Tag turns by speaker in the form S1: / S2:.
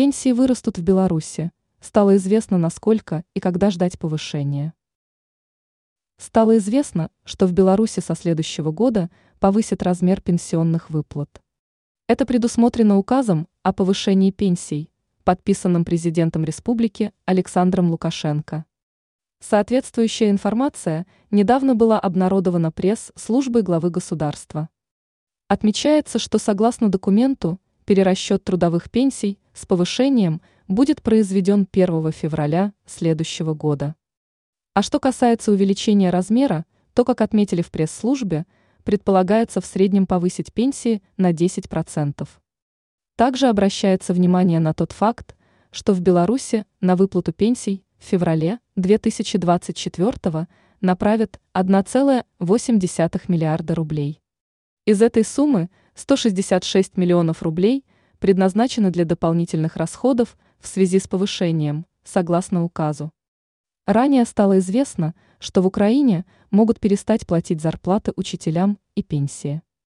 S1: Пенсии вырастут в Беларуси. Стало известно, насколько и когда ждать повышения. Стало известно, что в Беларуси со следующего года повысят размер пенсионных выплат. Это предусмотрено указом о повышении пенсий, подписанным президентом республики Александром Лукашенко. Соответствующая информация недавно была обнародована пресс-службой главы государства. Отмечается, что согласно документу, перерасчет трудовых пенсий с повышением будет произведен 1 февраля следующего года. А что касается увеличения размера, то, как отметили в пресс-службе, предполагается в среднем повысить пенсии на 10%. Также обращается внимание на тот факт, что в Беларуси на выплату пенсий в феврале 2024 направят 1,8 миллиарда рублей. Из этой суммы 166 миллионов рублей предназначены для дополнительных расходов в связи с повышением, согласно указу. Ранее стало известно, что в Украине могут перестать платить зарплаты учителям и пенсии.